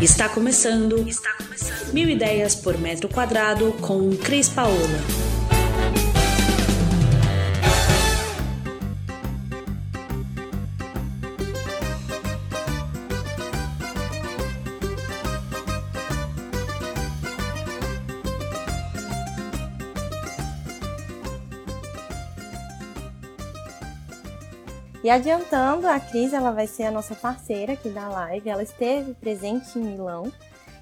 Está começando. Está começando. Mil ideias por metro quadrado com Cris Paola. E adiantando, a Cris ela vai ser a nossa parceira aqui da live. Ela esteve presente em Milão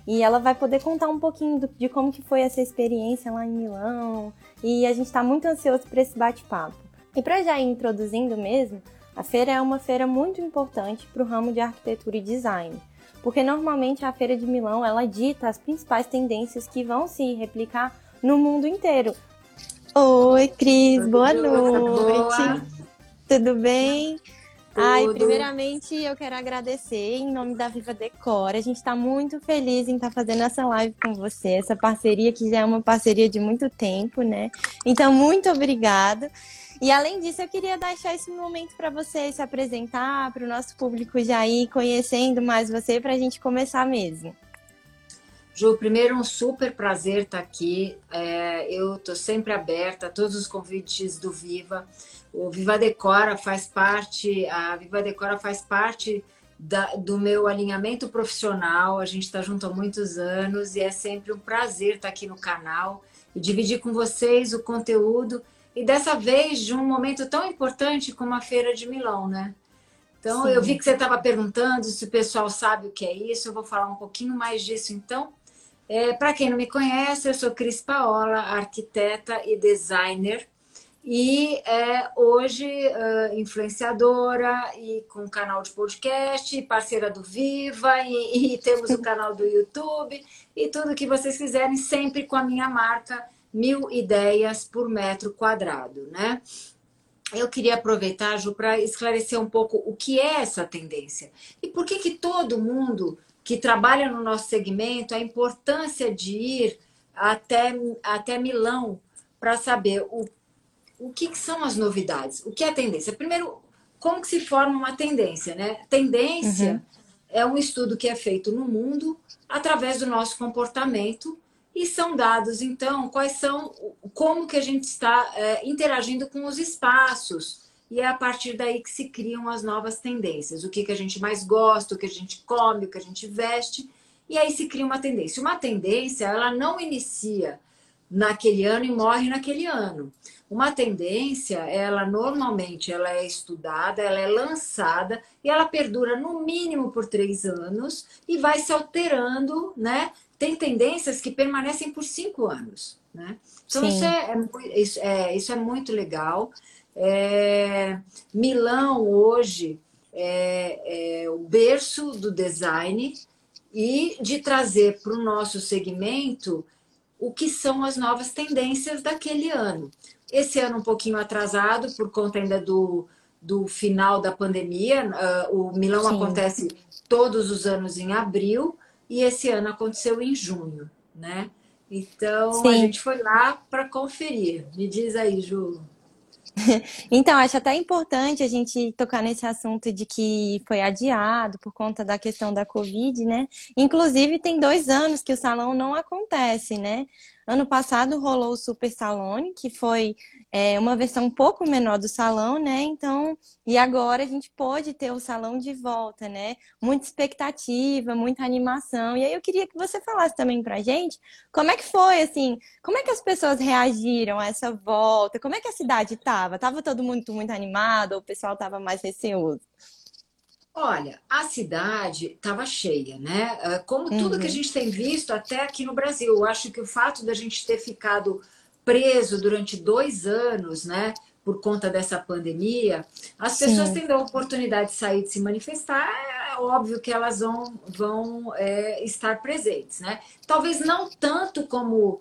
e ela vai poder contar um pouquinho do, de como que foi essa experiência lá em Milão. E a gente está muito ansioso por esse bate-papo. E para já ir introduzindo mesmo, a feira é uma feira muito importante para o ramo de arquitetura e design, porque normalmente a feira de Milão ela dita as principais tendências que vão se replicar no mundo inteiro. Oi, Cris, boa noite. Boa. Tudo bem? Tudo. Ai, primeiramente eu quero agradecer em nome da Viva Decor. A gente está muito feliz em estar tá fazendo essa live com você, essa parceria que já é uma parceria de muito tempo, né? Então, muito obrigada. E além disso, eu queria deixar esse momento para você se apresentar, para o nosso público já ir conhecendo mais você, para a gente começar mesmo. Ju, primeiro um super prazer estar tá aqui. É, eu estou sempre aberta a todos os convites do Viva. O Viva Decora faz parte, a Viva Decora faz parte da, do meu alinhamento profissional. A gente está junto há muitos anos e é sempre um prazer estar aqui no canal e dividir com vocês o conteúdo. E dessa vez de um momento tão importante como a Feira de Milão, né? Então, Sim. eu vi que você estava perguntando se o pessoal sabe o que é isso. Eu vou falar um pouquinho mais disso, então. É, Para quem não me conhece, eu sou Cris Paola, arquiteta e designer e é, hoje uh, influenciadora e com canal de podcast, parceira do Viva e, e temos o canal do YouTube e tudo que vocês quiserem, sempre com a minha marca Mil Ideias por Metro Quadrado, né? Eu queria aproveitar, Ju, para esclarecer um pouco o que é essa tendência e por que que todo mundo que trabalha no nosso segmento, a importância de ir até, até Milão para saber o o que, que, são as novidades? O que é a tendência? Primeiro, como que se forma uma tendência, né? Tendência uhum. é um estudo que é feito no mundo através do nosso comportamento e são dados, então, quais são, como que a gente está é, interagindo com os espaços e é a partir daí que se criam as novas tendências. O que, que a gente mais gosta, o que a gente come, o que a gente veste e aí se cria uma tendência. Uma tendência, ela não inicia naquele ano e morre naquele ano. Uma tendência, ela normalmente ela é estudada, ela é lançada e ela perdura no mínimo por três anos e vai se alterando, né? Tem tendências que permanecem por cinco anos, né? Então isso é, é, isso é, isso é muito legal. É, Milão hoje é, é o berço do design e de trazer para o nosso segmento o que são as novas tendências daquele ano. Esse ano um pouquinho atrasado por conta ainda do, do final da pandemia. Uh, o Milão Sim. acontece todos os anos em abril e esse ano aconteceu em junho, né? Então Sim. a gente foi lá para conferir. Me diz aí, Ju. Então, acho até importante a gente tocar nesse assunto de que foi adiado por conta da questão da Covid, né? Inclusive, tem dois anos que o salão não acontece, né? Ano passado rolou o Super Salone, que foi é, uma versão um pouco menor do salão, né? Então, e agora a gente pode ter o salão de volta, né? Muita expectativa, muita animação. E aí eu queria que você falasse também pra gente como é que foi, assim, como é que as pessoas reagiram a essa volta? Como é que a cidade tava? Tava todo mundo muito, animado ou o pessoal tava mais receoso? Olha, a cidade estava cheia, né? Ah, como tudo uhum. que a uhum. gente tem visto até aqui no Brasil. Eu acho que o fato da gente ter ficado preso durante dois anos, né? Por conta dessa pandemia, as Sim. pessoas tendo a oportunidade de sair de se manifestar, é óbvio que elas vão, vão é, estar presentes, né? Talvez não tanto como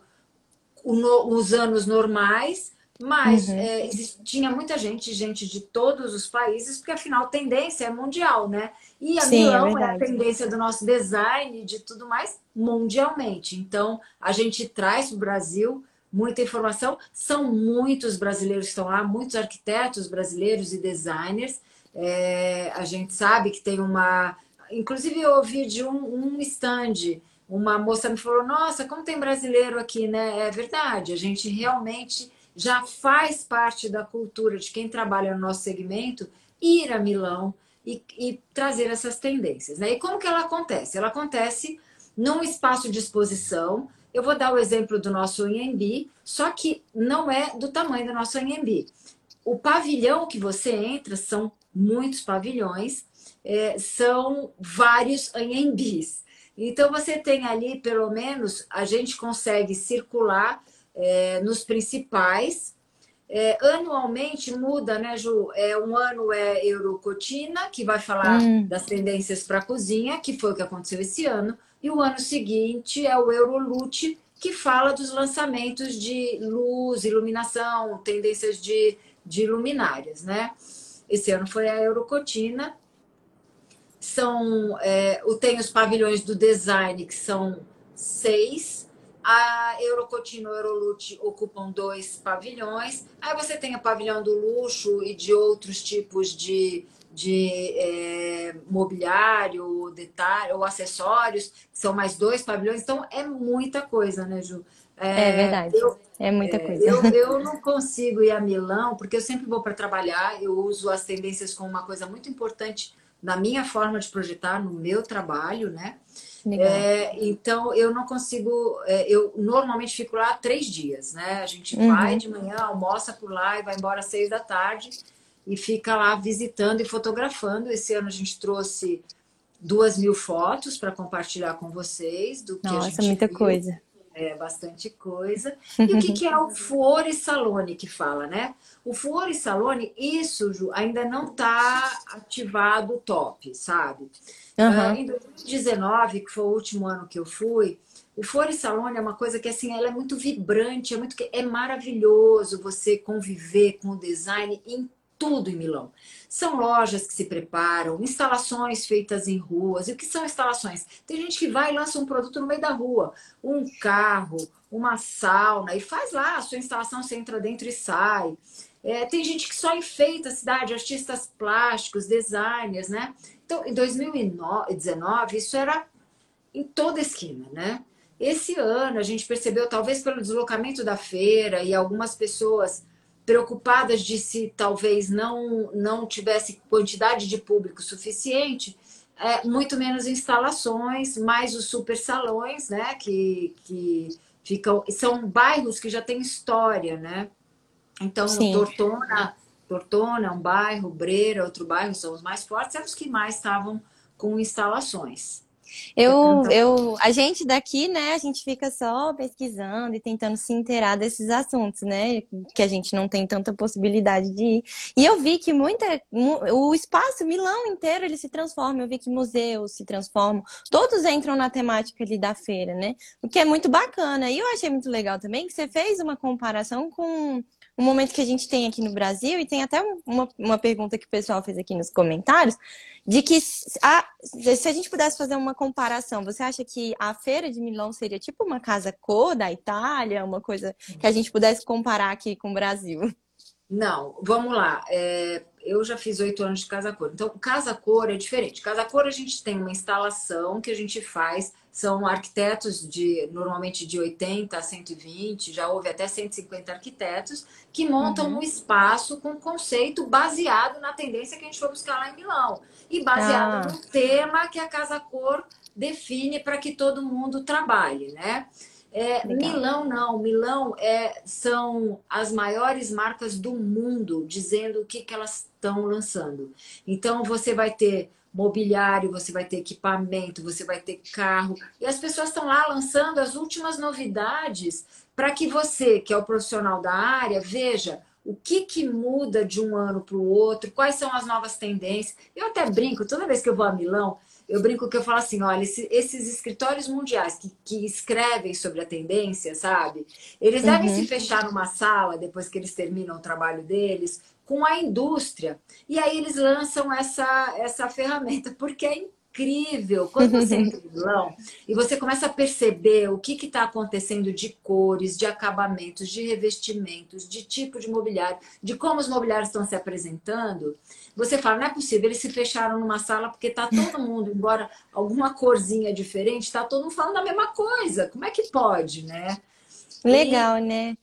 os anos normais, mas uhum. é, tinha muita gente, gente de todos os países, porque afinal a tendência é mundial, né? E a Sim, é Milão é, é, a tendência do nosso design e de tudo mais mundialmente. Então a gente traz para o Brasil muita informação. São muitos brasileiros que estão lá, muitos arquitetos brasileiros e designers. É, a gente sabe que tem uma inclusive eu ouvi de um, um stand, uma moça me falou, nossa, como tem brasileiro aqui, né? É verdade, a gente realmente já faz parte da cultura de quem trabalha no nosso segmento ir a Milão e, e trazer essas tendências. Né? E como que ela acontece? Ela acontece num espaço de exposição. Eu vou dar o exemplo do nosso Anhembi, só que não é do tamanho do nosso Anhembi. O pavilhão que você entra são muitos pavilhões, é, são vários Anhembis. Então você tem ali, pelo menos, a gente consegue circular é, nos principais. É, anualmente muda, né, Ju? É, um ano é Eurocotina, que vai falar hum. das tendências para a cozinha, que foi o que aconteceu esse ano. E o ano seguinte é o Eurolute, que fala dos lançamentos de luz, iluminação, tendências de, de luminárias, né? Esse ano foi a Eurocotina. São, é, tem os pavilhões do design, que são seis. A Eurocotino e Eurolute ocupam dois pavilhões. Aí você tem o pavilhão do luxo e de outros tipos de de é, mobiliário, detalhe, ou acessórios, são mais dois pavilhões, então é muita coisa, né, Ju? É, é verdade, eu, é muita é, coisa. Eu, eu não consigo ir a Milão, porque eu sempre vou para trabalhar, eu uso as tendências como uma coisa muito importante na minha forma de projetar, no meu trabalho, né? É, então eu não consigo, é, eu normalmente fico lá três dias, né? A gente uhum. vai de manhã, almoça por lá e vai embora às seis da tarde e fica lá visitando e fotografando. Esse ano a gente trouxe duas mil fotos para compartilhar com vocês do que Nossa, a gente muita viu. coisa. É, bastante coisa. E o que, que é o Fuori Salone que fala, né? O Fuori Salone, isso, Ju, ainda não está ativado top, sabe? Uhum. Uh, em 2019, que foi o último ano que eu fui, o Fuori Salone é uma coisa que assim, ela é muito vibrante, é muito é maravilhoso você conviver com o design em tudo em Milão. São lojas que se preparam, instalações feitas em ruas. E o que são instalações? Tem gente que vai e lança um produto no meio da rua, um carro, uma sauna, e faz lá a sua instalação, você entra dentro e sai. É, tem gente que só enfeita a cidade, artistas plásticos, designers, né? Então, em 2019, isso era em toda esquina, né? Esse ano a gente percebeu, talvez pelo deslocamento da feira e algumas pessoas preocupadas de se talvez não, não tivesse quantidade de público suficiente, é, muito menos instalações, mais os super salões, né? Que, que ficam. São bairros que já têm história, né? Então, Sim. Tortona, Tortona é um bairro, Breira, outro bairro, são os mais fortes, eram os que mais estavam com instalações. Eu, eu, a gente daqui, né, a gente fica só pesquisando e tentando se inteirar desses assuntos, né, que a gente não tem tanta possibilidade de ir. E eu vi que muita, o espaço Milão inteiro ele se transforma. Eu vi que museus se transformam, todos entram na temática ali da feira, né, o que é muito bacana. E eu achei muito legal também que você fez uma comparação com um momento que a gente tem aqui no Brasil, e tem até uma, uma pergunta que o pessoal fez aqui nos comentários, de que a, se a gente pudesse fazer uma comparação, você acha que a feira de Milão seria tipo uma casa cor da Itália, uma coisa que a gente pudesse comparar aqui com o Brasil? Não, vamos lá. É, eu já fiz oito anos de Casa Cor. Então, Casa Cor é diferente. Casa Cor a gente tem uma instalação que a gente faz são arquitetos de normalmente de 80 a 120, já houve até 150 arquitetos que montam uhum. um espaço com conceito baseado na tendência que a gente foi buscar lá em Milão e baseado ah. no tema que a Casa Cor define para que todo mundo trabalhe, né? É, Milão não, Milão é, são as maiores marcas do mundo dizendo o que, que elas estão lançando. Então você vai ter mobiliário, você vai ter equipamento, você vai ter carro. E as pessoas estão lá lançando as últimas novidades para que você, que é o profissional da área, veja o que, que muda de um ano para o outro, quais são as novas tendências. Eu até brinco, toda vez que eu vou a Milão, eu brinco que eu falo assim, olha, esses escritórios mundiais que, que escrevem sobre a tendência, sabe? Eles uhum. devem se fechar numa sala depois que eles terminam o trabalho deles, com a indústria. E aí eles lançam essa, essa ferramenta, porque é incrível. Quando você entra no Milão e você começa a perceber o que está acontecendo de cores, de acabamentos, de revestimentos, de tipo de mobiliário, de como os mobiliários estão se apresentando, você fala, não é possível, eles se fecharam numa sala porque está todo mundo, embora alguma corzinha diferente, está todo mundo falando a mesma coisa. Como é que pode, né? Legal, e... né?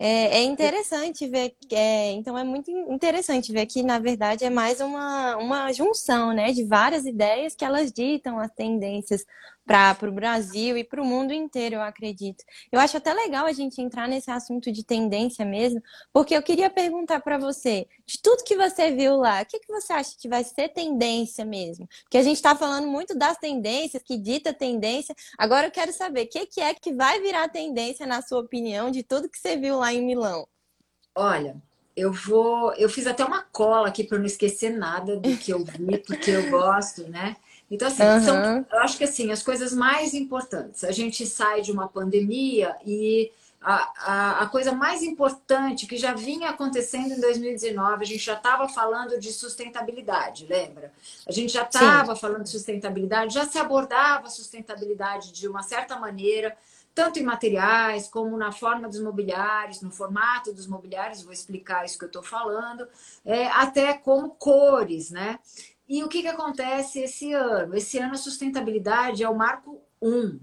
É, é interessante ver, é, então é muito interessante ver que, na verdade, é mais uma, uma junção né, de várias ideias que elas ditam as tendências para o Brasil e para o mundo inteiro, eu acredito. Eu acho até legal a gente entrar nesse assunto de tendência mesmo, porque eu queria perguntar para você, de tudo que você viu lá, o que, que você acha que vai ser tendência mesmo? Porque a gente está falando muito das tendências, que dita tendência. Agora eu quero saber, o que, que é que vai virar tendência, na sua opinião, de tudo que você viu lá em Milão? Olha, eu vou. Eu fiz até uma cola aqui para não esquecer nada do que eu vi, porque eu gosto, né? Então, assim, uhum. são, eu acho que assim, as coisas mais importantes. A gente sai de uma pandemia e a, a, a, coisa mais importante que já vinha acontecendo em 2019, a gente já estava falando de sustentabilidade, lembra? A gente já estava falando de sustentabilidade, já se abordava a sustentabilidade de uma certa maneira, tanto em materiais como na forma dos mobiliários, no formato dos mobiliários, vou explicar isso que eu estou falando, é, até como cores, né? E o que, que acontece esse ano? Esse ano a sustentabilidade é o marco 1,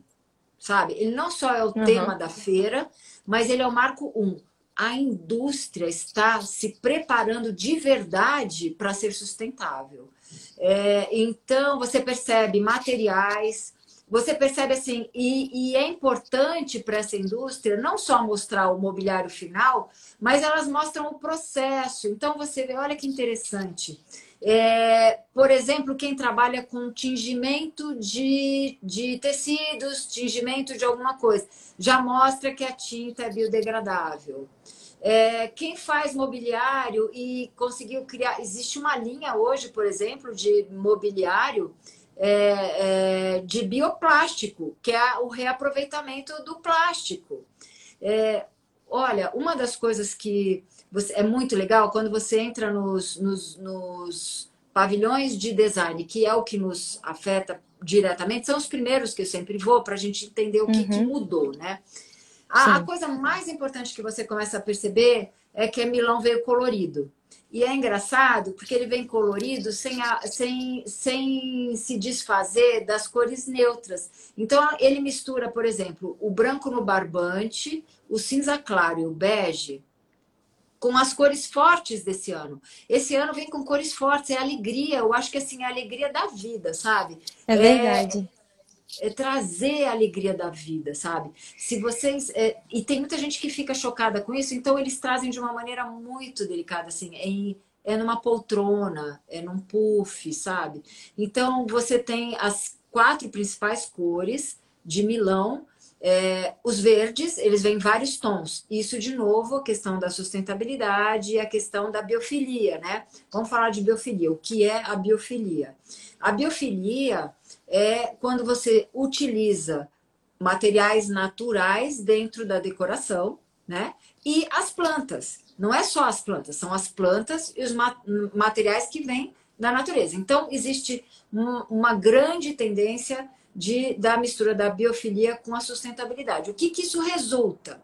sabe? Ele não só é o uhum. tema da feira, mas ele é o marco 1. A indústria está se preparando de verdade para ser sustentável. É, então, você percebe materiais, você percebe assim, e, e é importante para essa indústria não só mostrar o mobiliário final, mas elas mostram o processo. Então, você vê, olha que interessante. É, por exemplo, quem trabalha com tingimento de, de tecidos, tingimento de alguma coisa, já mostra que a tinta é biodegradável. É, quem faz mobiliário e conseguiu criar. Existe uma linha hoje, por exemplo, de mobiliário é, é, de bioplástico, que é o reaproveitamento do plástico. É, olha, uma das coisas que você, é muito legal quando você entra nos, nos, nos pavilhões de design, que é o que nos afeta diretamente, são os primeiros que eu sempre vou para a gente entender o que, uhum. que mudou, né? A, a, coisa mais importante que você começa a perceber é que Milão veio colorido. E é engraçado porque ele vem colorido sem, a, sem, sem se desfazer das cores neutras. Então, ele mistura, por exemplo, o branco no barbante, o cinza claro e o bege com as cores fortes desse ano. Esse ano vem com cores fortes, é alegria. Eu acho que assim, é a alegria da vida, sabe? É verdade. É, trazer a alegria da vida, sabe? Se vocês. É, e tem muita gente que fica chocada com isso, então eles trazem de uma maneira muito delicada, assim, é, é numa poltrona, é num puff, sabe? Então você tem as quatro principais cores de Milão é, os verdes, eles vêm em vários tons. Isso, de novo, a questão da sustentabilidade e a questão da biofilia, né? Vamos falar de biofilia. O que é a biofilia? A biofilia é quando você utiliza materiais naturais dentro da decoração, né? E as plantas. Não é só as plantas, são as plantas e os materiais que vêm da natureza. Então, existe uma grande tendência de, da mistura da biofilia com a sustentabilidade. O que, que isso resulta?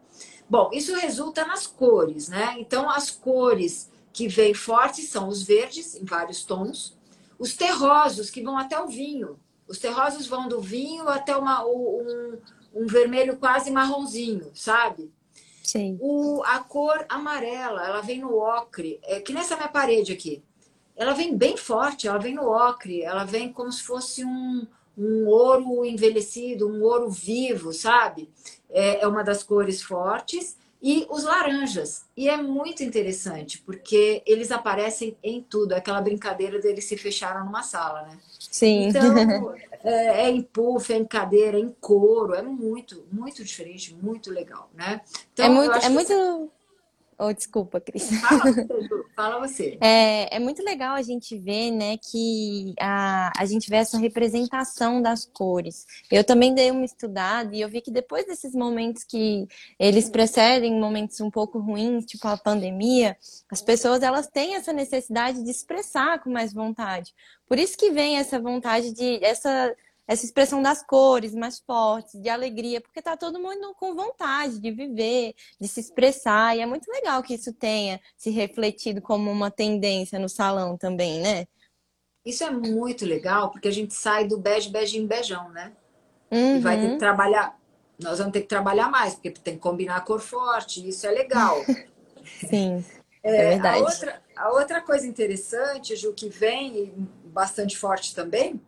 Bom, isso resulta nas cores, né? Então, as cores que vêm fortes são os verdes, em vários tons, os terrosos, que vão até o vinho. Os terrosos vão do vinho até uma, um, um vermelho quase marronzinho, sabe? Sim. O, a cor amarela, ela vem no ocre, é que nessa minha parede aqui. Ela vem bem forte, ela vem no ocre, ela vem como se fosse um, um ouro envelhecido, um ouro vivo, sabe? É, é uma das cores fortes. E os laranjas. E é muito interessante, porque eles aparecem em tudo. Aquela brincadeira deles se fecharam numa sala, né? Sim. Então, é, é em puff, é em cadeira, é em couro. É muito, muito diferente, muito legal, né? Então, é muito, é muito Oh, desculpa, Cris. Fala você, Fala você. É, é muito legal a gente ver, né, que a, a gente vê essa representação das cores. Eu também dei uma estudada e eu vi que depois desses momentos que eles precedem momentos um pouco ruins, tipo a pandemia, as pessoas elas têm essa necessidade de expressar com mais vontade. Por isso que vem essa vontade de essa essa expressão das cores mais fortes, de alegria, porque tá todo mundo com vontade de viver, de se expressar, e é muito legal que isso tenha se refletido como uma tendência no salão também, né? Isso é muito legal, porque a gente sai do bege, beijinho, beijão, né? Uhum. E vai ter que uhum. trabalhar. Nós vamos ter que trabalhar mais, porque tem que combinar a cor forte, isso é legal. Sim. É, é verdade. A outra, a outra coisa interessante, Ju, que vem bastante forte também,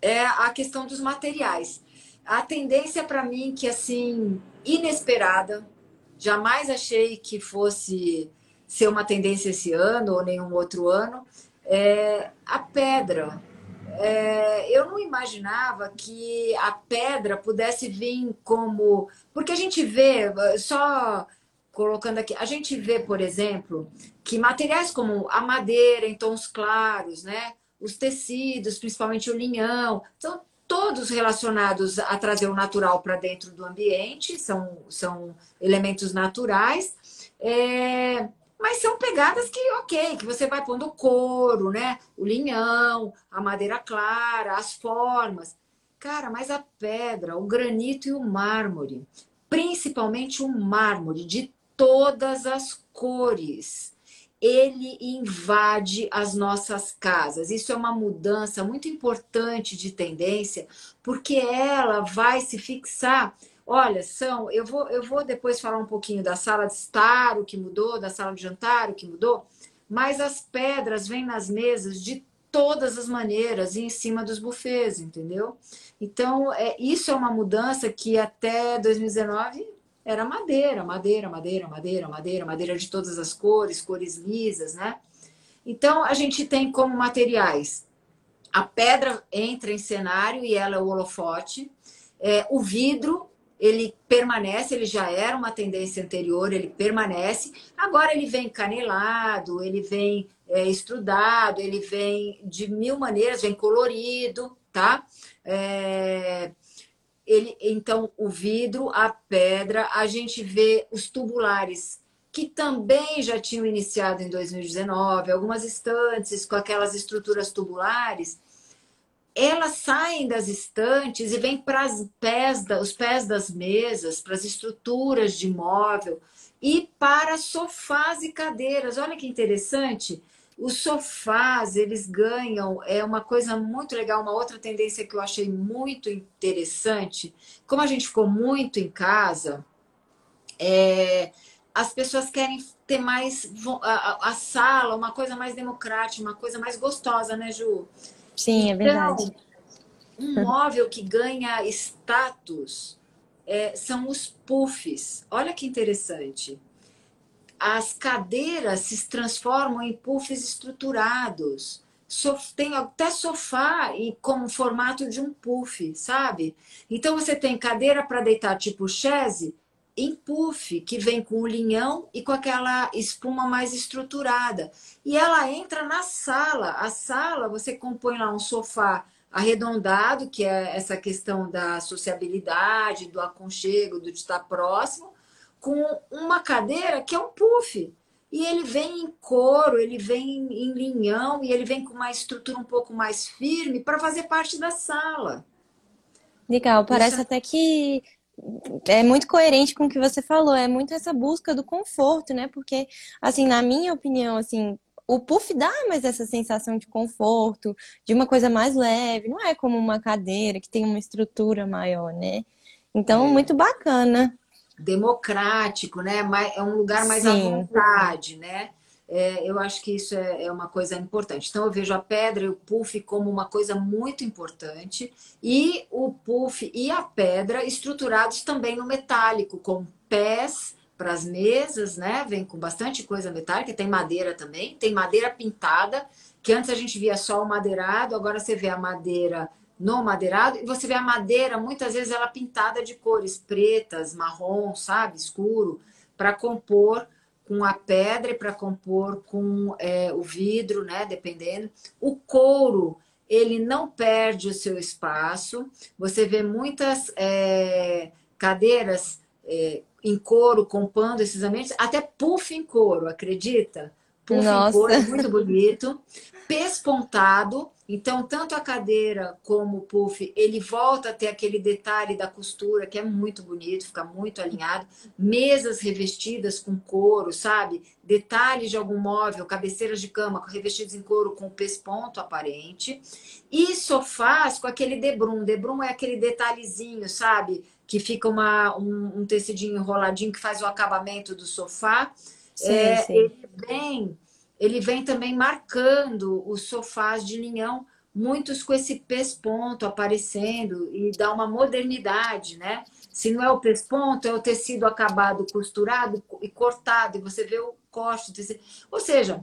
é a questão dos materiais. A tendência para mim que assim inesperada, jamais achei que fosse ser uma tendência esse ano ou nenhum outro ano, é a pedra. É, eu não imaginava que a pedra pudesse vir como. Porque a gente vê, só colocando aqui, a gente vê, por exemplo, que materiais como a madeira em tons claros, né? Os tecidos, principalmente o linhão, são todos relacionados a trazer o natural para dentro do ambiente, são, são elementos naturais, é, mas são pegadas que, ok, que você vai pondo o couro, né? O linhão, a madeira clara, as formas. Cara, mas a pedra, o granito e o mármore, principalmente o mármore de todas as cores ele invade as nossas casas. Isso é uma mudança muito importante de tendência, porque ela vai se fixar. Olha, são, eu vou, eu vou depois falar um pouquinho da sala de estar, o que mudou, da sala de jantar, o que mudou, mas as pedras vêm nas mesas de todas as maneiras e em cima dos bufês, entendeu? Então, é, isso é uma mudança que até 2019 era madeira, madeira, madeira, madeira, madeira, madeira de todas as cores, cores lisas, né? Então, a gente tem como materiais a pedra entra em cenário e ela é o holofote. É, o vidro, ele permanece, ele já era uma tendência anterior, ele permanece. Agora ele vem canelado, ele vem é, estrudado, ele vem de mil maneiras, vem colorido, tá? É, ele, então o vidro, a pedra, a gente vê os tubulares que também já tinham iniciado em 2019, algumas estantes com aquelas estruturas tubulares, elas saem das estantes e vêm para pés, os pés das mesas, para as estruturas de móvel e para sofás e cadeiras. Olha que interessante. Os sofás, eles ganham, é uma coisa muito legal, uma outra tendência que eu achei muito interessante. Como a gente ficou muito em casa, é, as pessoas querem ter mais a, a, sala, uma coisa mais democrática, uma coisa mais gostosa, né, Ju? Sim, é verdade. Então, um móvel que ganha status é, são os puffs. Olha que interessante as cadeiras se transformam em puffs estruturados. Tem até sofá e com o formato de um puff, sabe? Então você tem cadeira para deitar tipo chaise em puff, que vem com o linhão e com aquela espuma mais estruturada. E ela entra na sala. A sala, você compõe lá um sofá arredondado, que é essa questão da sociabilidade, do aconchego, do estar próximo, com uma cadeira que é um puff. E ele vem em couro, ele vem em linhão e ele vem com uma estrutura um pouco mais firme para fazer parte da sala. Legal, parece Isso... até que é muito coerente com o que você falou, é muito essa busca do conforto, né? Porque, assim, na minha opinião, assim, o puff dá mais essa sensação de conforto, de uma coisa mais leve, não é como uma cadeira que tem uma estrutura maior, né? Então, é. muito bacana democrático, né? É um lugar mais Sim. à vontade, né? É, eu acho que isso é, é, uma coisa importante. Então, eu vejo a pedra e o puff como uma coisa muito importante, e o puff e a pedra estruturados também no metálico, com pés para as mesas, né? Vem com bastante coisa metálica, tem madeira também, tem madeira pintada, que antes a gente via só o madeirado, agora você vê a madeira no madeirado, e você vê a madeira, muitas vezes ela pintada de cores pretas, marrom, sabe, escuro, para compor com a pedra e para compor com é, o vidro, né, dependendo. O couro, ele não perde o seu espaço. Você vê muitas é, cadeiras é, em couro, compondo esses ambientes, até puff em couro, acredita? Puff Nossa. em couro, é muito bonito. Pespontado, Então, tanto a cadeira como o puff, ele volta a ter aquele detalhe da costura, que é muito bonito, fica muito alinhado. Mesas revestidas com couro, sabe? Detalhes de algum móvel, cabeceiras de cama revestidos em couro com pesponto aparente. E sofás com aquele debrum. Debrum é aquele detalhezinho, sabe? Que fica uma, um, um tecidinho enroladinho que faz o acabamento do sofá. Sim, é, sim. Ele vem ele vem também marcando os sofás de linhão, muitos com esse pesponto aparecendo e dá uma modernidade, né? Se não é o pesponto, é o tecido acabado, costurado e cortado, e você vê o corte. Ou seja,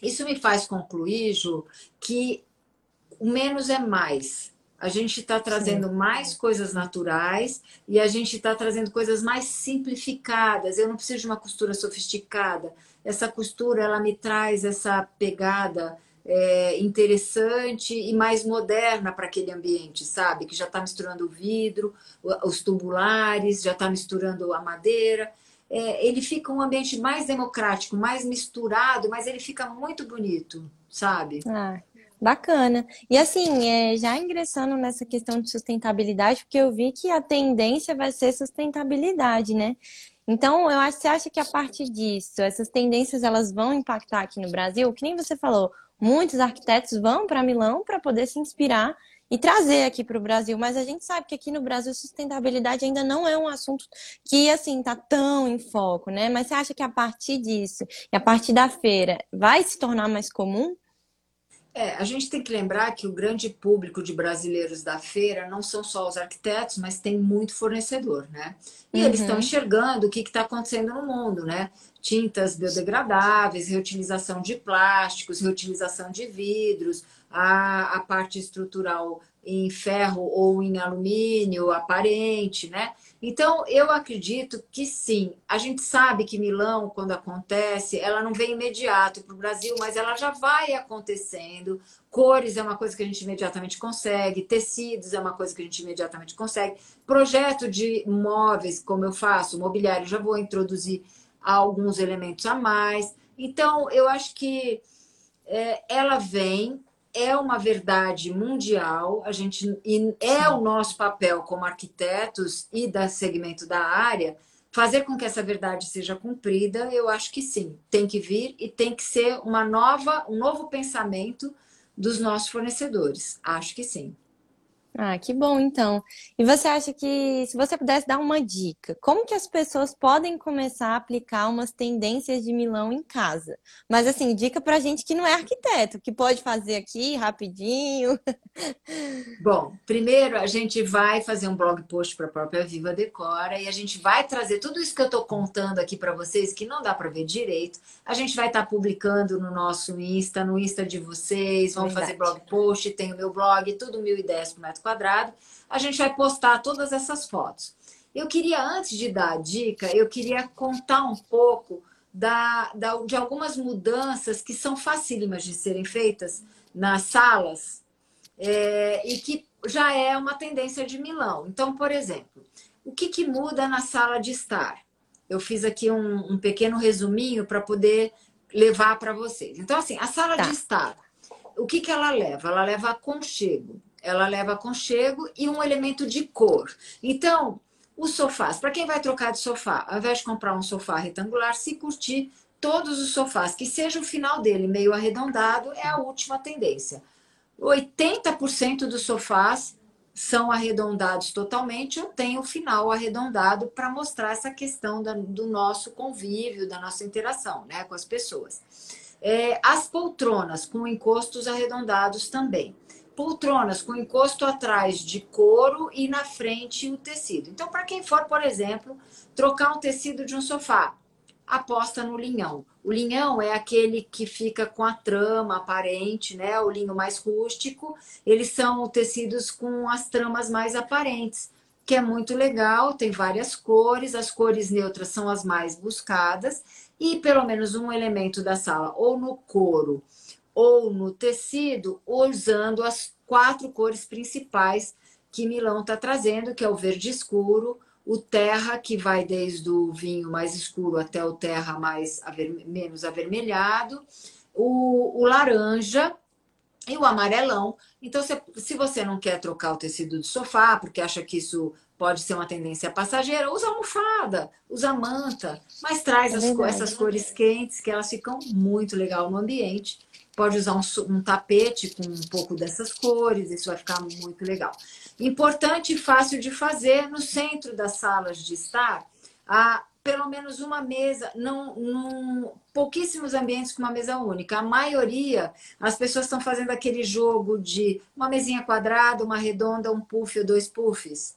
isso me faz concluir, Ju, que o menos é mais. A gente está trazendo Sim. mais coisas naturais e a gente está trazendo coisas mais simplificadas. Eu não preciso de uma costura sofisticada essa costura ela me traz essa pegada é, interessante e mais moderna para aquele ambiente, sabe? Que já está misturando o vidro, os tubulares, já está misturando a madeira. É, ele fica um ambiente mais democrático, mais misturado, mas ele fica muito bonito, sabe? Ah, bacana. E assim, é, já ingressando nessa questão de sustentabilidade, porque eu vi que a tendência vai ser sustentabilidade, né? Então, eu acho, você acha que a partir disso, essas tendências elas vão impactar aqui no Brasil? Que nem você falou, muitos arquitetos vão para Milão para poder se inspirar e trazer aqui para o Brasil, mas a gente sabe que aqui no Brasil sustentabilidade ainda não é um assunto que assim está tão em foco, né? Mas você acha que a partir disso e a partir da feira vai se tornar mais comum? É, a gente tem que lembrar que o grande público de brasileiros da feira não são só os arquitetos, mas tem muito fornecedor, né? E uhum. eles estão enxergando o que está acontecendo no mundo, né? Tintas biodegradáveis, reutilização de plásticos, reutilização de vidros, a, a parte estrutural em ferro ou em alumínio aparente, né? Então, eu acredito que sim. A gente sabe que Milão, quando acontece, ela não vem imediato para o Brasil, mas ela já vai acontecendo. Cores é uma coisa que a gente imediatamente consegue, tecidos é uma coisa que a gente imediatamente consegue. Projeto de móveis, como eu faço, mobiliário, já vou introduzir alguns elementos a mais. Então, eu acho que é, ela vem, é uma verdade mundial, a gente e é o nosso papel como arquitetos e da segmento da área fazer com que essa verdade seja cumprida. Eu acho que sim, tem que vir e tem que ser uma nova, um novo pensamento dos nossos fornecedores. Acho que sim. Ah, que bom então. E você acha que, se você pudesse dar uma dica, como que as pessoas podem começar a aplicar umas tendências de Milão em casa? Mas assim, dica pra gente que não é arquiteto, que pode fazer aqui rapidinho. Bom, primeiro a gente vai fazer um blog post para a própria Viva Decora e a gente vai trazer tudo isso que eu estou contando aqui para vocês, que não dá para ver direito. A gente vai estar tá publicando no nosso Insta, no Insta de vocês, vamos Verdade. fazer blog post, tem o meu blog, tudo mil ideias por metro quadrado, a gente vai postar todas essas fotos. Eu queria, antes de dar a dica, eu queria contar um pouco da, da, de algumas mudanças que são facílimas de serem feitas nas salas é, e que já é uma tendência de Milão. Então, por exemplo, o que, que muda na sala de estar? Eu fiz aqui um, um pequeno resuminho para poder levar para vocês. Então, assim, a sala tá. de estar, o que, que ela leva? Ela leva aconchego ela leva aconchego e um elemento de cor. Então, os sofás, para quem vai trocar de sofá, ao invés de comprar um sofá retangular, se curtir todos os sofás, que seja o final dele meio arredondado, é a última tendência. 80% dos sofás são arredondados totalmente ou tem o final arredondado para mostrar essa questão da, do nosso convívio, da nossa interação né, com as pessoas. É, as poltronas com encostos arredondados também poltronas com encosto atrás de couro e na frente o tecido. Então, para quem for, por exemplo, trocar um tecido de um sofá, aposta no linhão. O linhão é aquele que fica com a trama aparente, né? O linho mais rústico. Eles são tecidos com as tramas mais aparentes, que é muito legal, tem várias cores, as cores neutras são as mais buscadas e pelo menos um elemento da sala ou no couro ou no tecido, usando as quatro cores principais que Milão está trazendo, que é o verde escuro, o terra, que vai desde o vinho mais escuro até o terra mais menos avermelhado, o, o laranja E o amarelão, então se, se você não quer trocar o tecido do sofá, porque acha que isso pode ser uma tendência passageira, usa almofada, usa manta, mas traz é as, essas cores quentes que elas ficam muito legal no ambiente. Pode usar um, um, tapete com um pouco dessas cores, isso vai ficar muito legal. Importante e fácil de fazer, no centro das salas de estar, há pelo menos uma mesa, não, não, pouquíssimos ambientes com uma mesa única. A maioria, as pessoas estão fazendo aquele jogo de uma mesinha quadrada, uma redonda, um puff ou dois puffs.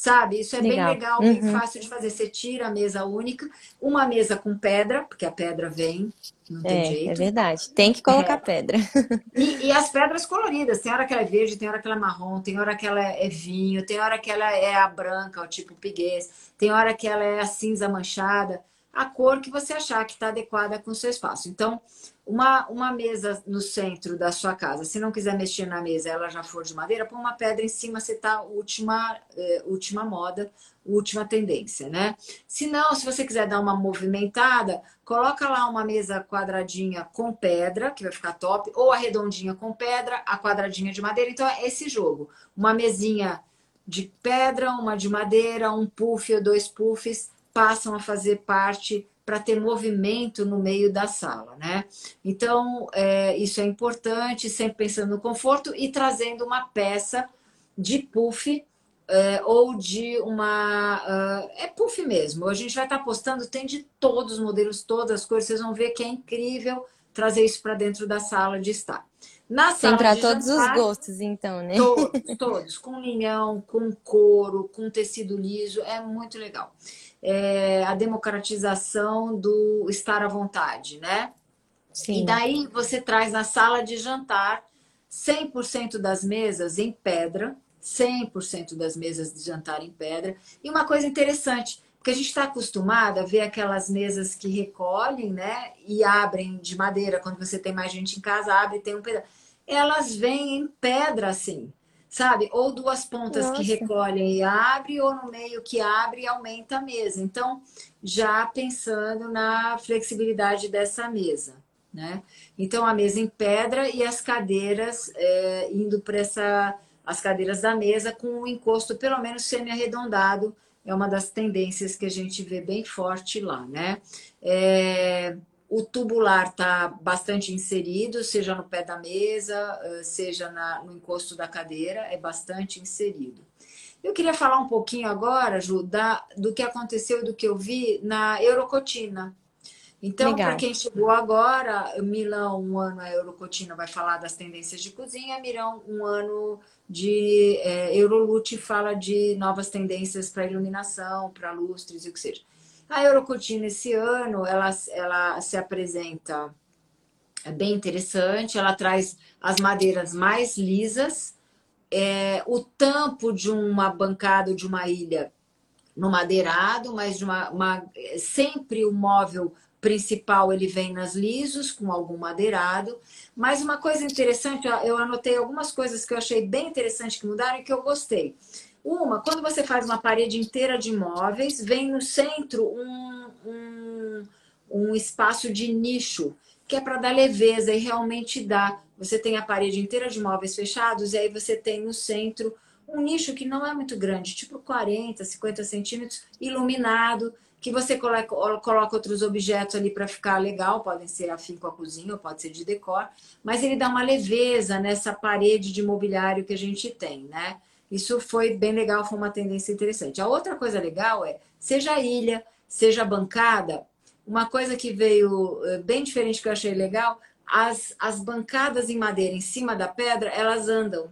Sabe? Isso é legal. bem legal, uhum. bem fácil de fazer. Você tira a mesa única, uma mesa com pedra, porque a pedra vem, não tem é, jeito. É verdade, tem que colocar é. pedra. E, e, as pedras coloridas, tem hora que ela é verde, tem hora que ela é marrom, tem hora que ela é vinho, tem hora que ela é a branca, o tipo piguês, tem hora que ela é a cinza manchada a cor que você achar que está adequada com o seu espaço. Então, uma, uma mesa no centro da sua casa, se não quiser mexer na mesa, ela já for de madeira, põe uma pedra em cima, você está última, eh, última moda, última tendência, né? Se não, se você quiser dar uma movimentada, coloca lá uma mesa quadradinha com pedra, que vai ficar top, ou a redondinha com pedra, a quadradinha de madeira. Então, é esse jogo. Uma mesinha de pedra, uma de madeira, um puff ou dois puffs, passam a fazer parte para ter movimento no meio da sala, né? Então, é, isso é importante, sempre pensando no conforto e trazendo uma peça de puff é, ou de uma. Uh, é puff mesmo. A gente vai estar tá postando, tem de todos os modelos, todas as cores, vocês vão ver que é incrível trazer isso para dentro da sala de estar. Na sala Tem para todos jantar, os gostos, então, né? Todos, todos. Com linhão, com couro, com tecido liso, é muito legal é, a democratização do estar à vontade, né? Sim. E daí você traz na sala de jantar 100% das mesas em pedra, 100% das mesas de jantar em pedra. E uma coisa interessante, porque a gente está acostumada a ver aquelas mesas que recolhem, né? E abrem de madeira, quando você tem mais gente em casa, abre e tem um pedaço. Elas vêm em pedra assim sabe? Ou duas pontas Nossa. que recolhem e abre, ou no meio que abre e aumenta a mesa. Então, já pensando na flexibilidade dessa mesa, né? Então, a mesa em pedra e as cadeiras é, indo para essa... As cadeiras da mesa com o um encosto pelo menos semi-arredondado, é uma das tendências que a gente vê bem forte lá, né? É, o tubular está bastante inserido, seja no pé da mesa, seja na, no encosto da cadeira, é bastante inserido. Eu queria falar um pouquinho agora, Ju, da, do que aconteceu, do que eu vi na Eurocotina. Então, para quem chegou agora, Milão, um ano a Eurocotina vai falar das tendências de cozinha, Mirão, um ano de é, Eurolute fala de novas tendências para iluminação, para lustres e o que seja. A Eurocotina esse ano, ela, ela se apresenta é bem interessante, ela traz as madeiras mais lisas, é, o tampo de uma bancada de uma ilha no madeirado, mas de uma, uma, sempre o móvel principal ele vem nas lisos com algum madeirado. Mas uma coisa interessante, eu anotei algumas coisas que eu achei bem interessante que mudaram e que eu gostei. Uma, quando você faz uma parede inteira de móveis, vem no centro um, um, um espaço de nicho, que é para dar leveza e realmente dá. Você tem a parede inteira de móveis fechados e aí você tem no centro um nicho que não é muito grande, tipo 40, 50 centímetros, iluminado, que você coloca, coloca outros objetos ali para ficar legal, podem ser afim com a cozinha ou pode ser de decor, mas ele dá uma leveza nessa parede de mobiliário que a gente tem, né? Isso foi bem legal, foi uma tendência interessante. A outra coisa legal é, seja a ilha, seja a bancada, uma coisa que veio eh, bem diferente que eu achei legal, as, as bancadas em madeira em cima da pedra, elas andam.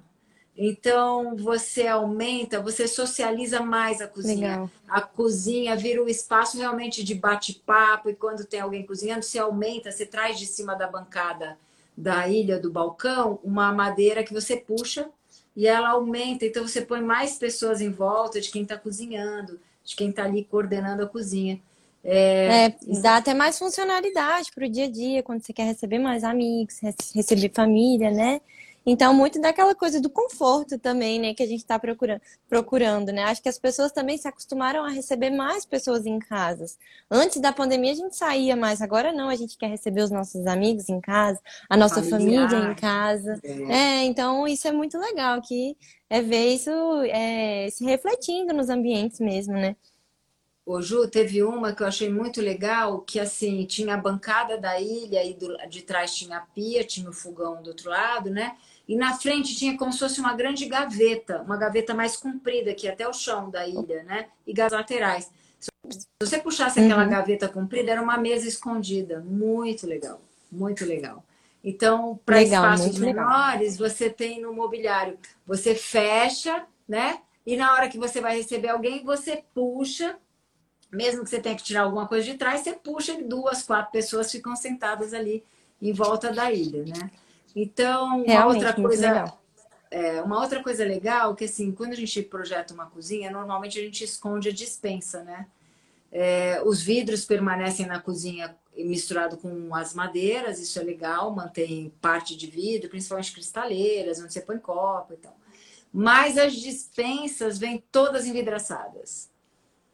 Então você aumenta, você socializa mais a cozinha. Legal. A cozinha vira um espaço realmente de bate-papo, e quando tem alguém cozinhando, você aumenta, você traz de cima da bancada da ilha do balcão uma madeira que você puxa e ela aumenta. Então você põe mais pessoas em volta de quem está cozinhando, de quem está ali coordenando a cozinha. É, é, dá até mais funcionalidade para o dia a dia, quando você quer receber mais amigos, receber família, né? Então, muito daquela coisa do conforto também, né, que a gente está procurando, procurando, né? Acho que as pessoas também se acostumaram a receber mais pessoas em casas. Antes da pandemia a gente saía mais, agora não, a gente quer receber os nossos amigos em casa, a nossa Familiar. família em casa. É. é. então isso é muito legal, que é ver isso é, se refletindo nos ambientes mesmo, né? Ô Ju, teve uma que eu achei muito legal, que assim, tinha a bancada da ilha e do, de trás tinha a pia, tinha o fogão do outro lado, né? E na frente tinha como se fosse uma grande gaveta, uma gaveta mais comprida, aqui até o chão da ilha, né? E gas laterais. Se você puxasse aquela uhum. gaveta comprida, era uma mesa escondida. Muito legal, muito legal. Então, para espaços menores, você tem no mobiliário, você fecha, né? E na hora que você vai receber alguém, você puxa mesmo que você tenha que tirar alguma coisa de trás, você puxa e duas, quatro pessoas ficam sentadas ali em volta da ilha, né? Então, uma outra coisa. É, uma outra coisa legal que assim, quando a gente projeta uma cozinha, normalmente a gente esconde a dispensa, né? É, os vidros permanecem na cozinha misturado com as madeiras, isso é legal, mantém parte de vidro, principalmente cristaleiras, onde você põe copo e tal. Mas as dispensas vêm todas envidraçadas.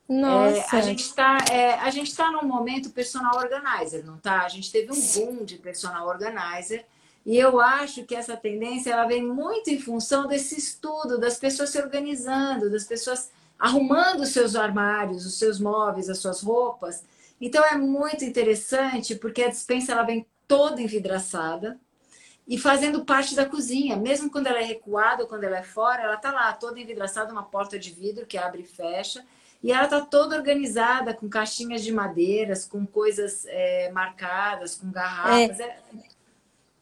Nossa. É, a gente está é, a gente está num momento personal organizer, não tá? A gente teve um boom de personal organizer e eu acho que essa tendência ela vem muito em função desse estudo das pessoas se organizando, das pessoas arrumando os seus armários, os seus móveis, as suas roupas. Então é muito interessante porque a dispensa ela vem toda envidraçada e fazendo parte da cozinha, mesmo quando ela é recuada quando ela é fora, ela tá lá toda envidraçada, uma porta de vidro que abre e fecha e ela está toda organizada, com caixinhas de madeiras, com coisas é, marcadas, com garrafas. É. É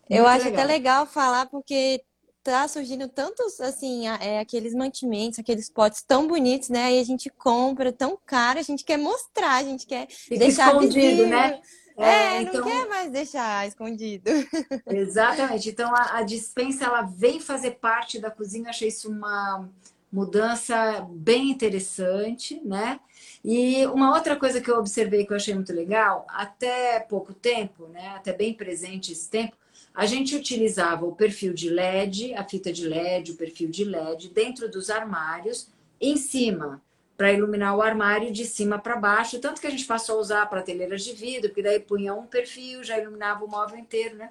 Eu acho legal. até legal falar, porque tá surgindo tantos, assim, é, aqueles mantimentos, aqueles potes tão bonitos, né? Aí a gente compra tão caro, a gente quer mostrar, a gente quer Fica deixar escondido, visível. né? É, é então... não quer mais deixar escondido. Exatamente. Então a, a dispensa ela vem fazer parte da cozinha. achei isso uma mudança bem interessante, né? E uma outra coisa que eu observei que eu achei muito legal, até pouco tempo, né, até bem presente esse tempo, a gente utilizava o perfil de LED, a fita de LED, o perfil de LED dentro dos armários, em cima, para iluminar o armário de cima para baixo, tanto que a gente passou a usar prateleiras de vidro, porque daí punha um perfil, já iluminava o móvel inteiro, né?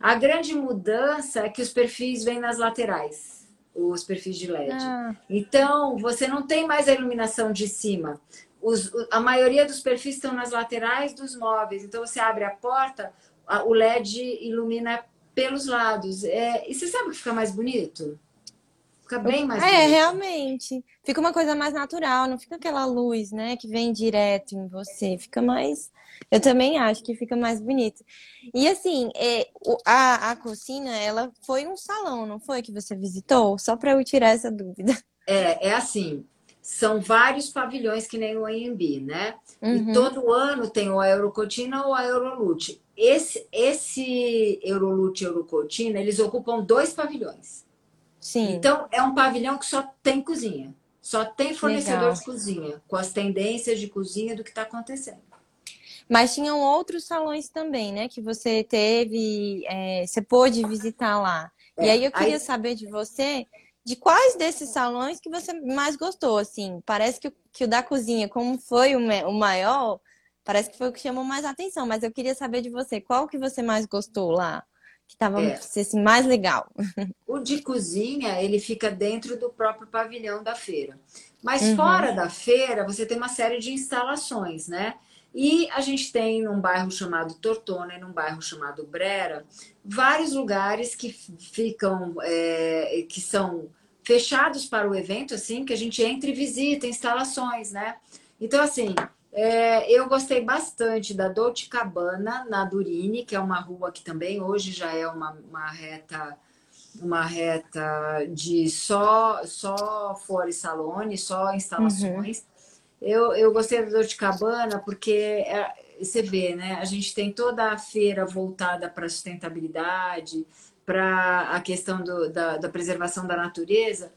A grande mudança é que os perfis vêm nas laterais os perfis de LED. Ah. Então, você não tem mais a iluminação de cima. Os, a maioria dos perfis estão nas laterais dos móveis. Então, você abre a porta, o LED ilumina pelos lados. É, e você sabe o que fica mais bonito? Fica bem mais É, realmente. Fica uma coisa mais natural, não fica aquela luz, né, que vem direto em você. Fica mais. Eu também acho que fica mais bonito. E assim, é, a, a cozinha, ela foi um salão, não foi que você visitou? Só para eu tirar essa dúvida. É, é assim. São vários pavilhões que nem o AMB, né? Uhum. E todo ano tem ou a Eurocotina ou a Eurolute. Esse, esse Eurolute e Eurocotina, eles ocupam dois pavilhões. Sim. Então, é um pavilhão que só tem cozinha. Só tem fornecedor Legal. de cozinha, com as tendências de cozinha do que está acontecendo. Mas tinham outros salões também, né? Que você teve, é, você pôde visitar lá. É, e aí eu queria aí... saber de você, de quais desses salões que você mais gostou, assim. Parece que, que o da cozinha, como foi o, o maior, parece que foi o que chamou mais atenção. Mas eu queria saber de você, qual que você mais gostou lá? que estava é. assim, mais legal. O de cozinha, ele fica dentro do próprio pavilhão da feira. Mas uhum. fora da feira, você tem uma série de instalações, né? E a gente tem num bairro chamado Tortona e num bairro chamado Brera, vários lugares que ficam, é, que são fechados para o evento, assim, que a gente entra e visita instalações, né? Então, assim, é, eu gostei bastante da Dolce Cabana, na Durini, que é uma rua que também hoje já é uma, uma reta uma reta de só só Fore Salone, só instalações. Uhum. Eu, eu gostei da Dolce Cabana porque é, você vê, né? A gente tem toda a feira voltada para a sustentabilidade, para a questão do, da, da preservação da natureza.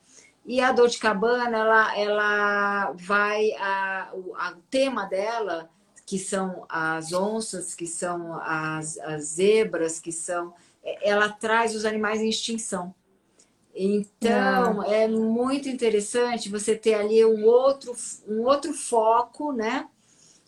E a Dolce Cabana, ela, ela vai. A, o a tema dela, que são as onças, que são as, as zebras, que são. ela traz os animais em extinção. Então, ah. é muito interessante você ter ali um outro, um outro foco, né?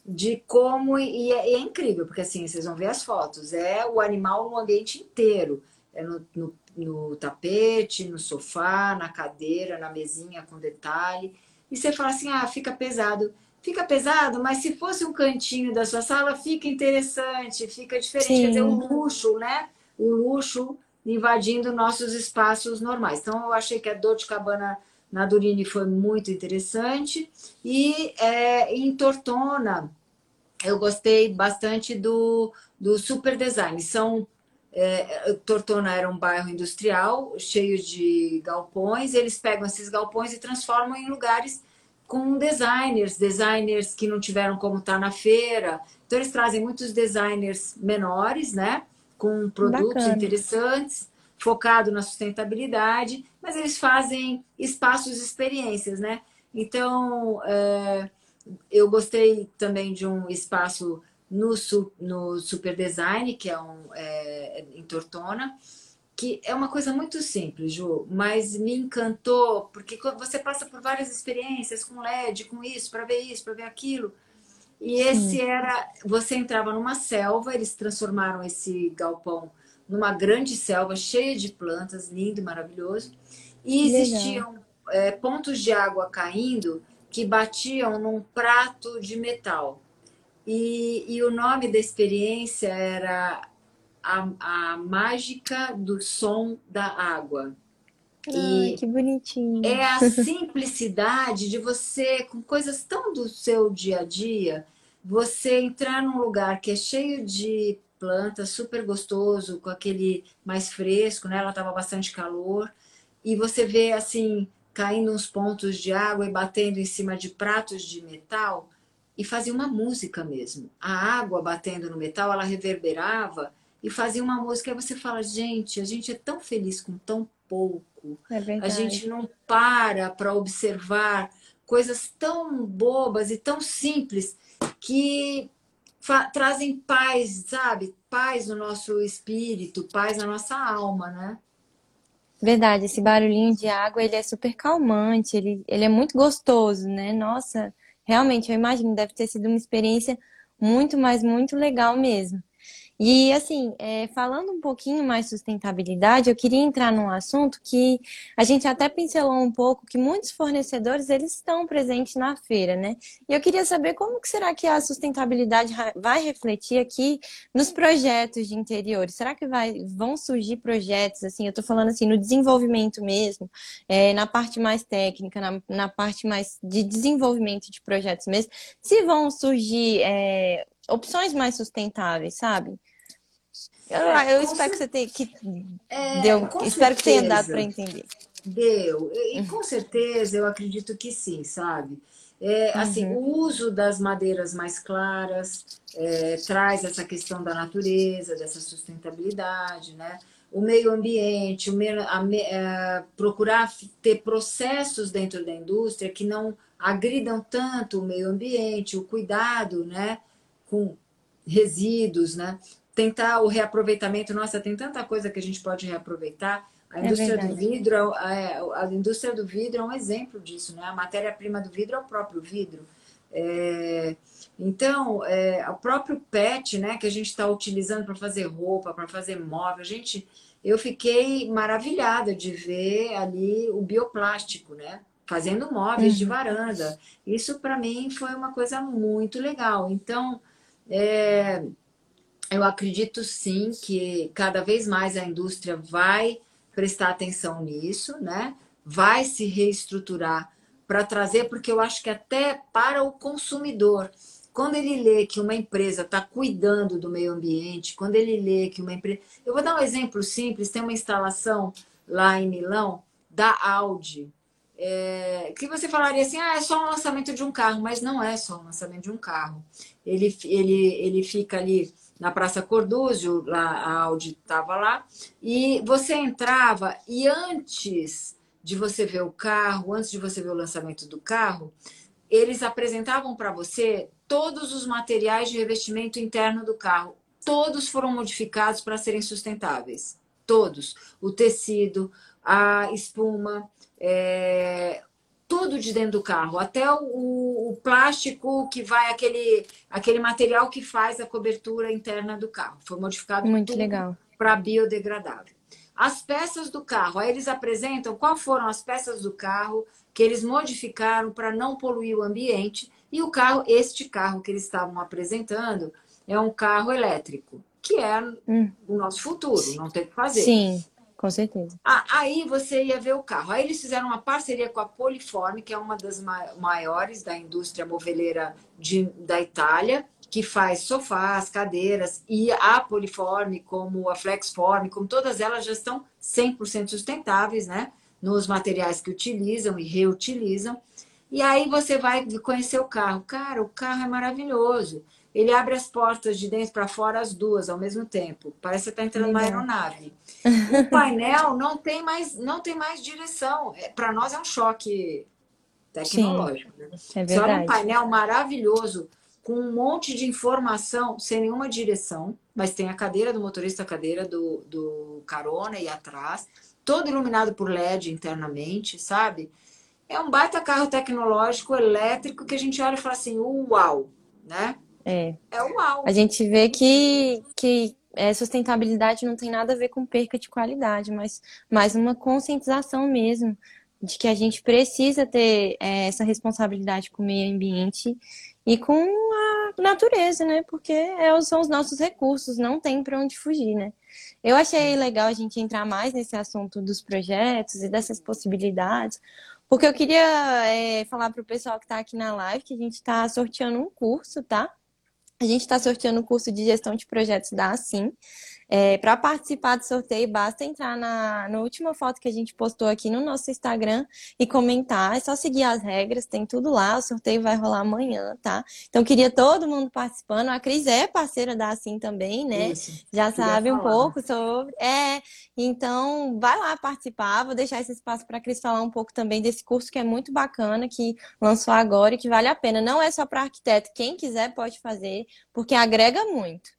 De como. E é, e é incrível, porque assim, vocês vão ver as fotos. É o animal no ambiente inteiro. É no, no, no tapete, no sofá, na cadeira, na mesinha com detalhe. E você fala assim: ah, fica pesado. Fica pesado, mas se fosse um cantinho da sua sala, fica interessante, fica diferente. Sim. Quer dizer, o luxo, né? O luxo invadindo nossos espaços normais. Então, eu achei que a dor de cabana na Durini foi muito interessante. E é, em Tortona, eu gostei bastante do, do super design. São é, Tortona era um bairro industrial cheio de galpões. Eles pegam esses galpões e transformam em lugares com designers, designers que não tiveram como estar na feira. Então eles trazem muitos designers menores, né? com produtos Bacana. interessantes, focado na sustentabilidade, mas eles fazem espaços experiências, né? Então, é, eu gostei também de um espaço no, no Super Design, que é, um, é, em Tortona, que é uma coisa muito simples, Ju, mas me encantou, porque você passa por várias experiências com LED, com isso, para ver isso, para ver aquilo. E esse Sim. era. Você entrava numa selva, eles transformaram esse galpão numa grande selva cheia de plantas, lindo, maravilhoso. E existiam é, pontos de água caindo que batiam num prato de metal. E, e o nome da experiência era a, a Mágica do Som da Água. Ai, que bonitinho. É a simplicidade de você, com coisas tão do seu dia a dia, você entrar num lugar que é cheio de plantas, super gostoso, com aquele mais fresco, né? Ela estava bastante calor, e você vê assim caindo uns pontos de água e batendo em cima de pratos de metal e fazia uma música mesmo. A água batendo no metal, ela reverberava e fazia uma música. E você fala, gente, a gente é tão feliz com tão pouco. É a gente não para para observar coisas tão bobas e tão simples que trazem paz, sabe? Paz no nosso espírito, paz na nossa alma, né? Verdade, esse barulhinho de água, ele é super calmante, ele, ele é muito gostoso, né? Nossa, realmente, eu imagino, deve ter sido uma experiência muito, mas muito legal mesmo. E assim, é, falando um pouquinho mais sustentabilidade, eu queria entrar num assunto que a gente até pincelou um pouco, que muitos fornecedores eles estão presentes na feira, né? E eu queria saber como que será que a sustentabilidade vai refletir aqui nos projetos de interiores. Será que vai, vão surgir projetos, assim, eu estou falando assim, no desenvolvimento mesmo, é, na parte mais técnica, na, na, parte mais de desenvolvimento de projetos mesmo, se vão surgir é, opções mais sustentáveis, sabe? Eu, eu espero que você tenha que é, deu, espero certeza. que tenha dado para entender. Deu. E com certeza eu acredito que sim, sabe? É, assim, uhum. o uso das madeiras mais claras é, traz essa questão da natureza, dessa sustentabilidade, né? O meio ambiente, o meio, a, a, é, procurar ter processos dentro da indústria que não agridam tanto o meio ambiente, o cuidado, né? Com resíduos, né? tentar o reaproveitamento. Nossa, tem tanta coisa que a gente pode reaproveitar. A é indústria é do vidro, a, a, indústria do vidro é um exemplo disso, né? A matéria-prima do vidro é o próprio vidro. É, então, é, o próprio PET, né, que a gente está utilizando para fazer roupa, para fazer móvel, gente, eu fiquei maravilhada de ver ali o bioplástico, né? Fazendo móveis uhum. de varanda. Isso para mim foi uma coisa muito legal. Então, é, eu acredito sim que cada vez mais a indústria vai prestar atenção nisso, né? Vai se reestruturar para trazer, porque eu acho que até para o consumidor, quando ele lê que uma empresa está cuidando do meio ambiente, quando ele lê que uma empresa. Eu vou dar um exemplo simples: tem uma instalação lá em Milão da Audi. É, que você falaria assim, ah, é só um lançamento de um carro, mas não é só um lançamento de um carro. Ele, ele, ele fica ali na Praça Cordúzio, lá, a Audi estava lá, e você entrava e antes de você ver o carro, antes de você ver o lançamento do carro, eles apresentavam para você todos os materiais de revestimento interno do carro. Todos foram modificados para serem sustentáveis. todos. O tecido, a espuma, é, tudo de dentro do carro, até o, o, plástico que vai, aquele, aquele material que faz a cobertura interna do carro. Foi modificado Muito legal. para biodegradável. As peças do carro, aí eles apresentam quais foram as peças do carro que eles modificaram para não poluir o ambiente. E o carro, este carro que eles estavam apresentando, é um carro elétrico, que é hum. o nosso futuro, não tem o que fazer. Sim. Com certeza. Aí você ia ver o carro. Aí eles fizeram uma parceria com a Poliforme, que é uma das maiores da indústria moveleira de, da Itália, que faz sofás, cadeiras, e a Poliforme, como a Flexforme, como todas elas já estão 100% sustentáveis, né? Nos materiais que utilizam e reutilizam. E aí você vai conhecer o carro. Cara, o carro é maravilhoso. Ele abre as portas de dentro para fora as duas ao mesmo tempo. Parece que está entrando numa aeronave. O painel não tem mais, não tem mais direção. É, para nós é um choque tecnológico. Sim, né? é verdade. Olha um painel maravilhoso com um monte de informação sem nenhuma direção, mas tem a cadeira do motorista, a cadeira do, do carona e atrás, todo iluminado por LED internamente, sabe? É um baita carro tecnológico elétrico que a gente olha e fala assim, uau, né? É. É uau. A gente vê que, que é, sustentabilidade não tem nada a ver com perca de qualidade, mas mais uma conscientização mesmo de que a gente precisa ter é, essa responsabilidade com o meio ambiente e com a natureza, né? Porque é, são os nossos recursos, não tem para onde fugir, né? Eu achei legal a gente entrar mais nesse assunto dos projetos e dessas possibilidades, porque eu queria é, falar para o pessoal que está aqui na live que a gente está sorteando um curso, tá? A gente está sorteando o curso de gestão de projetos da Assim. É, para participar do sorteio, basta entrar na, na última foto que a gente postou aqui no nosso Instagram e comentar. É só seguir as regras, tem tudo lá. O sorteio vai rolar amanhã, tá? Então, queria todo mundo participando. A Cris é parceira da Assim também, né? Isso, Já sabe um pouco sobre. É, então, vai lá participar. Vou deixar esse espaço para a Cris falar um pouco também desse curso que é muito bacana, que lançou agora e que vale a pena. Não é só para arquiteto, quem quiser pode fazer, porque agrega muito.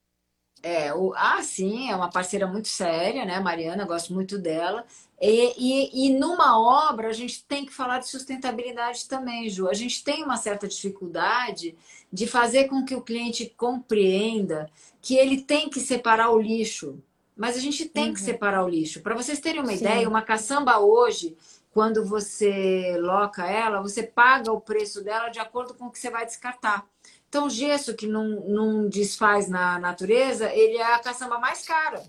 É, o, ah, sim, é uma parceira muito séria, né, Mariana? Gosto muito dela. E, e, e, numa obra a gente tem que falar de sustentabilidade também, Ju. A gente tem uma certa dificuldade de fazer com que o cliente compreenda que ele tem que separar o lixo. Mas a gente tem uhum. que separar o lixo. Para vocês terem uma Sim. ideia, uma caçamba hoje, quando você loca ela, você paga o preço dela de acordo com o que você vai descartar. Então, gesso que não, não desfaz na natureza, ele é a caçamba mais cara,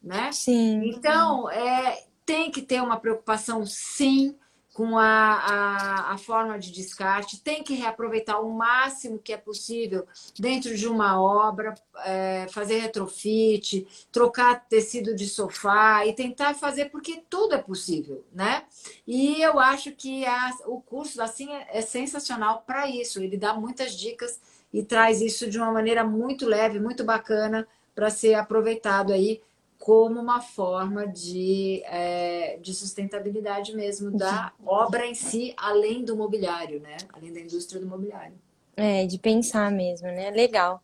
né? Sim. Então, é, tem que ter uma preocupação, sim, com a, a, a, forma de descarte, tem que reaproveitar o máximo que é possível dentro de uma obra, é, fazer retrofit, trocar tecido de sofá e tentar fazer, porque tudo é possível, né? E eu acho que a, o curso assim é, é sensacional para isso, ele dá muitas dicas e traz isso de uma maneira muito leve, muito bacana para ser aproveitado aí como uma forma de, é, de sustentabilidade mesmo da obra em si, além do mobiliário, né? Além da indústria do mobiliário. É, de pensar mesmo, né? Legal.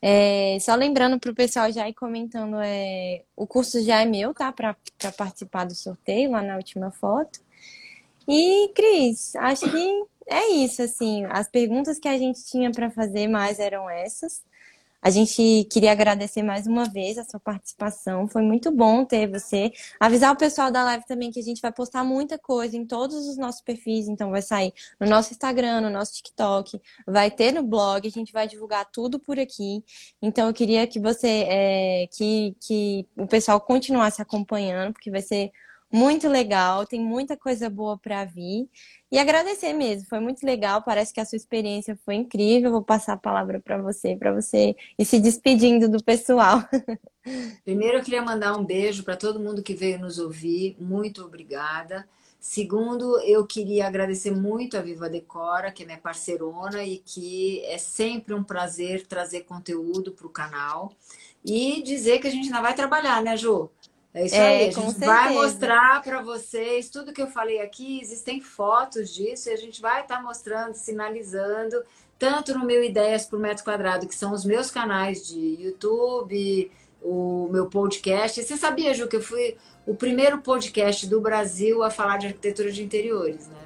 É, só lembrando para o pessoal já ir comentando, é, o curso já é meu, tá? Para participar do sorteio lá na última foto. E, Cris, acho que é isso, assim, as perguntas que a gente tinha para fazer mais eram essas. A gente queria agradecer mais uma vez a sua participação. Foi muito bom ter você. Avisar o pessoal da live também que a gente vai postar muita coisa em todos os nossos perfis. Então, vai sair no nosso Instagram, no nosso TikTok, vai ter no blog. A gente vai divulgar tudo por aqui. Então, eu queria que você, é, que, que o pessoal continuasse acompanhando, porque vai ser muito legal. Tem muita coisa boa para vir. E agradecer mesmo, foi muito legal, parece que a sua experiência foi incrível. Vou passar a palavra para você, para você ir se despedindo do pessoal. Primeiro, eu queria mandar um beijo para todo mundo que veio nos ouvir. Muito obrigada. Segundo, eu queria agradecer muito a Viva Decora, que é minha parceirona e que é sempre um prazer trazer conteúdo para o canal. E dizer que a gente ainda vai trabalhar, né, Ju? É isso é, aí, a gente vai mostrar para vocês tudo que eu falei aqui, existem fotos disso e a gente vai estar tá mostrando, sinalizando, tanto no meu Ideias por Metro Quadrado, que são os meus canais de YouTube, o meu podcast. Você sabia, Ju, que eu fui o primeiro podcast do Brasil a falar de arquitetura de interiores, né?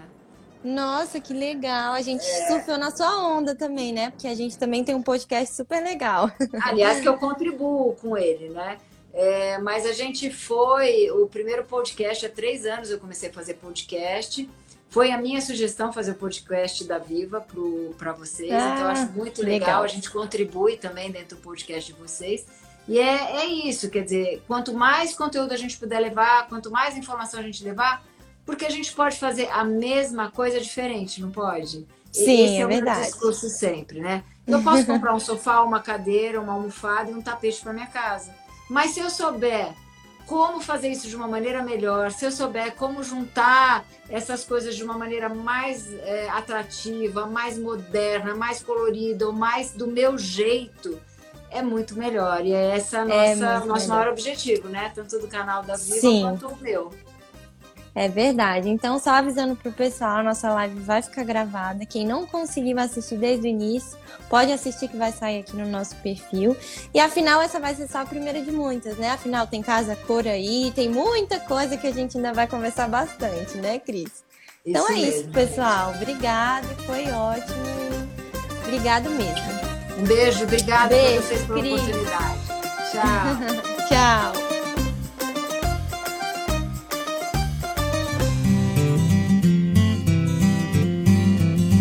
Nossa, que legal. A gente é. surfeu na sua onda também, né? Porque a gente também tem um podcast super legal. Aliás, que eu contribuo com ele, né? É, mas a gente foi o primeiro podcast há três anos. Eu comecei a fazer podcast. Foi a minha sugestão fazer o podcast da Viva para vocês. Ah, então, eu acho muito legal. legal. A gente contribui também dentro do podcast de vocês. E é, é isso, quer dizer, quanto mais conteúdo a gente puder levar, quanto mais informação a gente levar, porque a gente pode fazer a mesma coisa diferente, não pode? Sim, Esse é, é verdade. discurso sempre, né? Eu posso comprar um sofá, uma cadeira, uma almofada e um tapete para minha casa. Mas se eu souber como fazer isso de uma maneira melhor, se eu souber como juntar essas coisas de uma maneira mais é, atrativa, mais moderna, mais colorida, ou mais do meu jeito, é muito melhor. E é essa é nossa, nosso melhor. maior objetivo, né? Tanto do canal da Viva Sim. quanto o meu. É verdade. Então, só avisando pro pessoal, a nossa live vai ficar gravada. Quem não conseguiu assistir desde o início, pode assistir que vai sair aqui no nosso perfil. E afinal, essa vai ser só a primeira de muitas, né? Afinal, tem casa cor aí, tem muita coisa que a gente ainda vai conversar bastante, né, Cris? Então isso é mesmo. isso, pessoal. Obrigada, foi ótimo. Obrigado mesmo. Um beijo, obrigada beijo, vocês pela Cris. oportunidade. Tchau. Tchau.